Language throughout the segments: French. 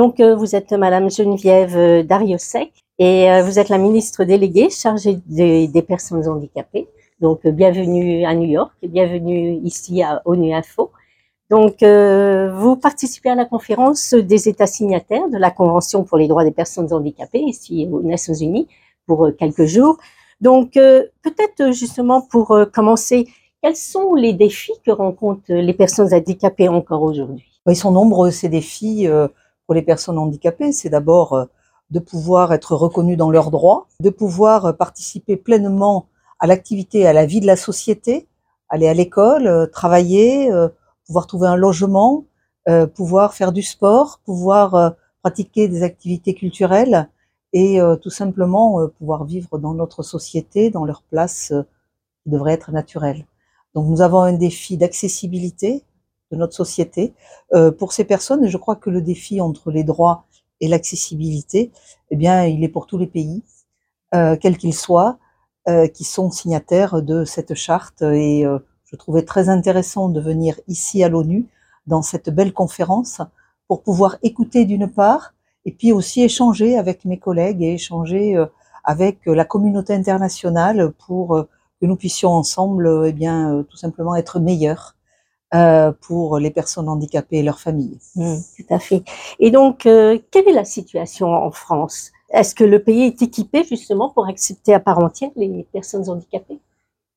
Donc, vous êtes Madame Geneviève Dariosec et vous êtes la ministre déléguée chargée des, personnes handicapées. Donc, bienvenue à New York bienvenue ici à ONU Info. Donc, euh, vous participez à la conférence des États signataires de la Convention pour les droits des personnes handicapées ici aux Nations Unies pour euh, quelques jours. Donc, euh, peut-être justement pour commencer, quels sont les défis que rencontrent les personnes handicapées encore aujourd'hui? Ils sont nombreux ces défis pour les personnes handicapées. C'est d'abord de pouvoir être reconnues dans leurs droits, de pouvoir participer pleinement à l'activité, à la vie de la société, aller à l'école, travailler pouvoir trouver un logement, euh, pouvoir faire du sport, pouvoir euh, pratiquer des activités culturelles et euh, tout simplement pouvoir vivre dans notre société, dans leur place qui devrait être naturelle. Donc nous avons un défi d'accessibilité de notre société. Pour ces personnes je crois que le défi entre les droits et l'accessibilité, eh bien, il est pour tous les pays, quels qu'ils soient, qui sont signataires de cette charte. Et je trouvais très intéressant de venir ici à l'ONU dans cette belle conférence pour pouvoir écouter d'une part et puis aussi échanger avec mes collègues et échanger euh, avec la communauté internationale pour euh, que nous puissions ensemble euh, eh bien tout simplement être meilleurs pour les personnes handicapées et leurs familles. Mmh, tout à fait. Et donc, quelle est la situation en France? Est-ce que le pays est équipé justement pour accepter à part entière les personnes handicapées?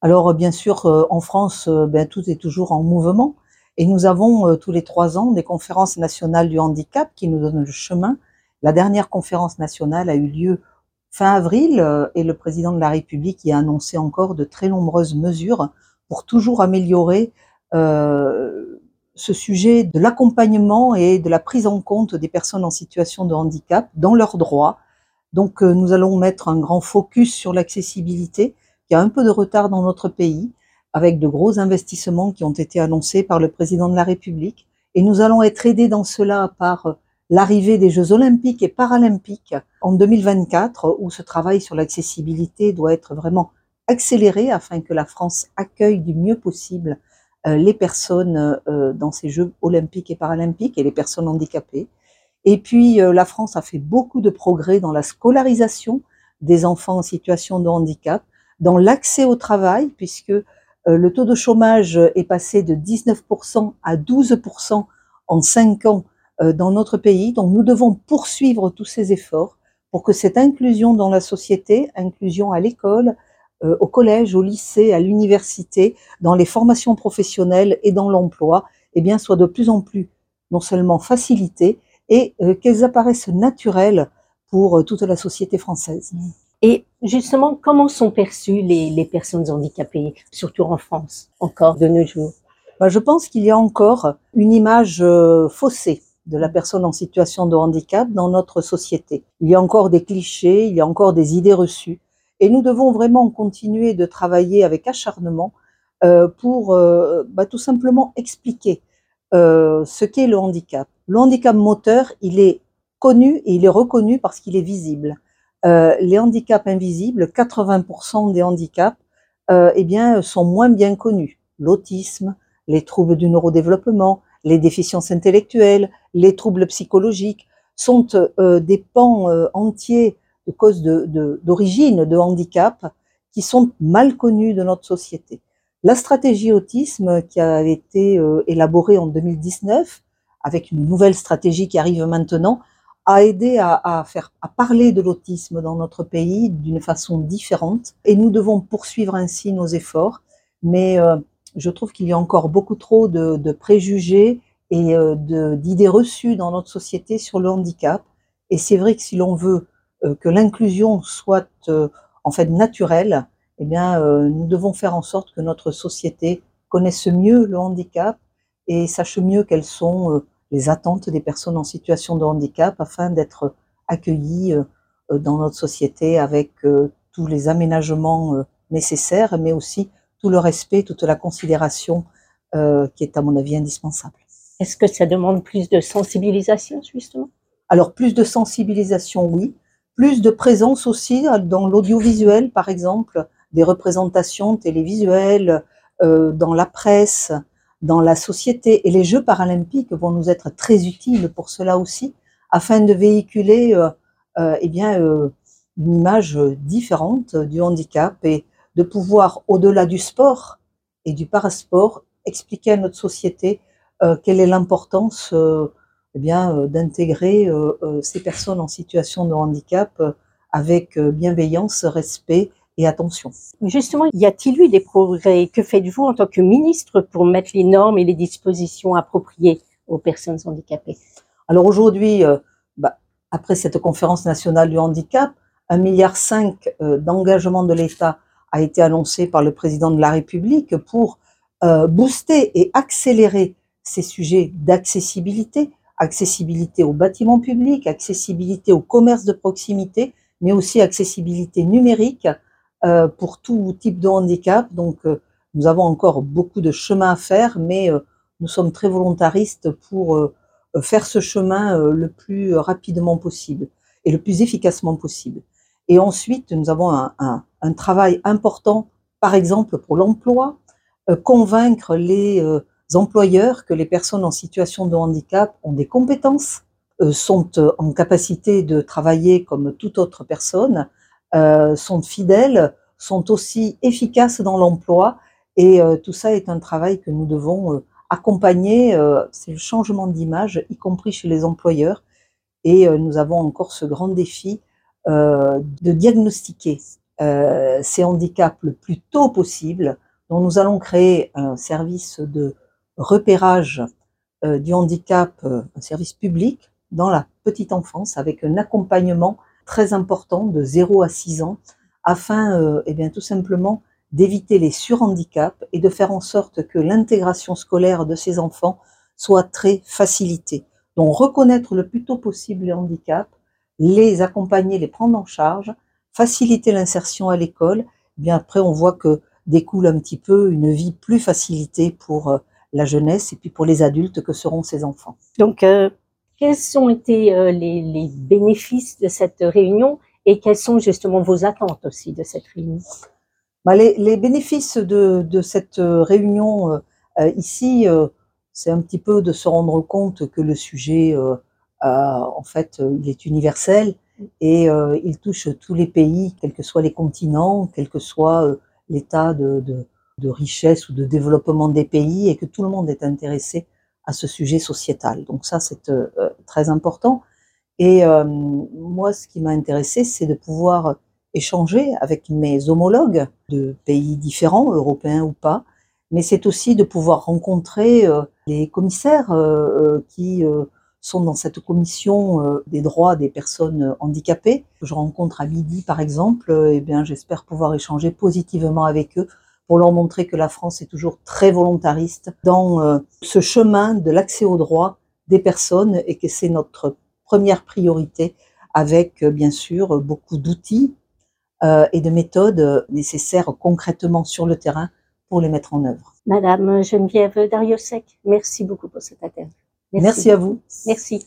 Alors bien sûr, euh, en France, euh, ben, tout est toujours en mouvement et nous avons euh, tous les trois ans des conférences nationales du handicap qui nous donnent le chemin. La dernière conférence nationale a eu lieu fin avril et le président de la République y a annoncé encore de très nombreuses mesures pour toujours améliorer ce sujet de l'accompagnement et de la prise en compte des personnes en situation de handicap dans leurs droits. Donc nous allons mettre un grand focus sur l'accessibilité il y a un peu de retard dans notre pays, avec de gros investissements qui ont été annoncés par le président de la République. Et nous allons être aidés dans cela par euh, l'arrivée des Jeux olympiques et paralympiques en 2024, où ce travail sur l'accessibilité doit être vraiment accéléré afin que la France accueille du mieux possible euh, les personnes euh, dans ces Jeux olympiques et paralympiques et les personnes handicapées. Et puis, la France a fait beaucoup de progrès dans la scolarisation des enfants en situation de handicap dans l'accès au travail, puisque euh, le taux de chômage est passé de 19% à 12% en 5 ans euh, dans notre pays. Donc nous devons poursuivre tous ces efforts pour que cette inclusion dans la société, inclusion à l'école, euh, au collège, au lycée, à l'université, dans les formations professionnelles et dans l'emploi, eh bien, soit de plus en plus non seulement facilitée et qu'elles apparaissent naturelles pour toute la société française. Et justement, comment sont perçues les, personnes handicapées, surtout en France, encore de nos jours? Bah, Je pense qu'il y a encore une image euh, faussée de la personne en situation de handicap dans notre société. Il y a encore des clichés, il y a encore des idées reçues. Et nous devons vraiment continuer de travailler avec acharnement euh, pour euh, bah, tout simplement expliquer ce qu'est le handicap. Le handicap moteur, il est connu et il est reconnu parce qu'il est visible. Euh, les handicaps invisibles, 80% des handicaps, euh, eh bien, sont moins bien connus. L'autisme, les troubles du neurodéveloppement, les déficiences intellectuelles, les troubles psychologiques sont euh, des pans entiers de cause d'origine de, de handicap qui sont mal connus de notre société. La stratégie autisme qui a été élaborée en 2019, avec une nouvelle stratégie qui arrive maintenant, a aidé à, faire à parler de l'autisme dans notre pays d'une façon différente. Et nous devons poursuivre ainsi nos efforts. Mais euh, je trouve qu'il y a encore beaucoup trop de, préjugés et euh, d'idées reçues dans notre société sur le handicap. Et c'est vrai que si l'on veut euh, que l'inclusion soit en fait naturelle eh bien nous devons faire en sorte que notre société connaisse mieux le handicap et sache mieux quels sont les attentes des personnes en situation de handicap afin d'être accueillies euh, dans notre société avec euh, tous les aménagements euh, nécessaires, mais aussi tout le respect, toute la considération qui est à mon avis indispensable. Est-ce que ça demande plus de sensibilisation justement? Alors plus de sensibilisation, oui. Plus de présence aussi dans l'audiovisuel, par exemple, des représentations télévisuelles, dans la presse, dans la société. Et les Jeux paralympiques vont nous être très utiles pour cela aussi, afin de véhiculer eh bien, une image différente du handicap et de pouvoir, au-delà du sport et du parasport, expliquer à notre société quelle est l'importance eh bien d'intégrer ces personnes en situation de handicap avec bienveillance, respect et attention. Justement, y a-t-il eu des progrès? Que faites-vous en tant que ministre pour mettre les normes et les dispositions appropriées aux personnes handicapées? Alors aujourd'hui, euh, bah, après cette conférence nationale du handicap, un milliard cinq euh, d'engagement de l'État a été annoncé par le président de la République pour euh, booster et accélérer ces sujets d'accessibilité, accessibilité aux bâtiments publics, accessibilité au commerce de proximité, mais aussi accessibilité numérique euh, pour tout type de handicap. Donc, euh, nous avons encore beaucoup de chemin à faire, mais euh, nous sommes très volontaristes pour faire ce chemin le plus rapidement possible et le plus efficacement possible. Et ensuite, nous avons un travail important, par exemple pour l'emploi, convaincre les employeurs que les personnes en situation de handicap ont des compétences, sont en capacité de travailler comme toute autre personne, euh, sont fidèles, sont aussi efficaces dans l'emploi. Et euh, tout ça est un travail que nous devons euh, accompagner. C'est le changement d'image, y compris chez les employeurs. Et nous avons encore ce grand défi de diagnostiquer ces handicaps le plus tôt possible. Donc nous allons créer un service de repérage du handicap, un service public dans la petite enfance avec un accompagnement très important de 0 à 6 ans afin euh, eh bien, tout simplement d'éviter les surhandicaps et de faire en sorte que l'intégration scolaire de ces enfants soit très facilitée. Donc reconnaître le plus tôt possible les handicaps, les accompagner, les prendre en charge, faciliter l'insertion à l'école. Eh bien après on voit que découle un petit peu une vie plus facilitée pour euh, la jeunesse et puis pour les adultes que seront ces enfants. Donc euh, quels ont été euh, les, bénéfices de cette réunion et quelles sont justement vos attentes aussi de cette réunion? Bah, les, bénéfices de, cette réunion euh, ici, c'est un petit peu de se rendre compte que le sujet, en fait, il est universel et il touche tous les pays, quels que soient les continents, quel que soit l'état de, de richesse ou de développement des pays, et que tout le monde est intéressé à ce sujet sociétal. Donc ça, c'est euh, très important. Et euh, moi, ce qui m'a intéressé, c'est de pouvoir échanger avec mes homologues de pays différents, européens ou pas, mais c'est aussi de pouvoir rencontrer euh, les commissaires qui sont dans cette commission des droits des personnes handicapées. Je rencontre à midi, par exemple, et bien, j'espère pouvoir échanger positivement avec eux pour leur montrer que la France est toujours très volontariste dans euh, ce chemin de l'accès aux droits des personnes et que c'est notre première priorité avec euh, bien sûr beaucoup d'outils euh, et de méthodes nécessaires concrètement sur le terrain pour les mettre en œuvre. Madame Geneviève Dariosec, merci beaucoup pour cette interview. Merci, merci à vous. Merci.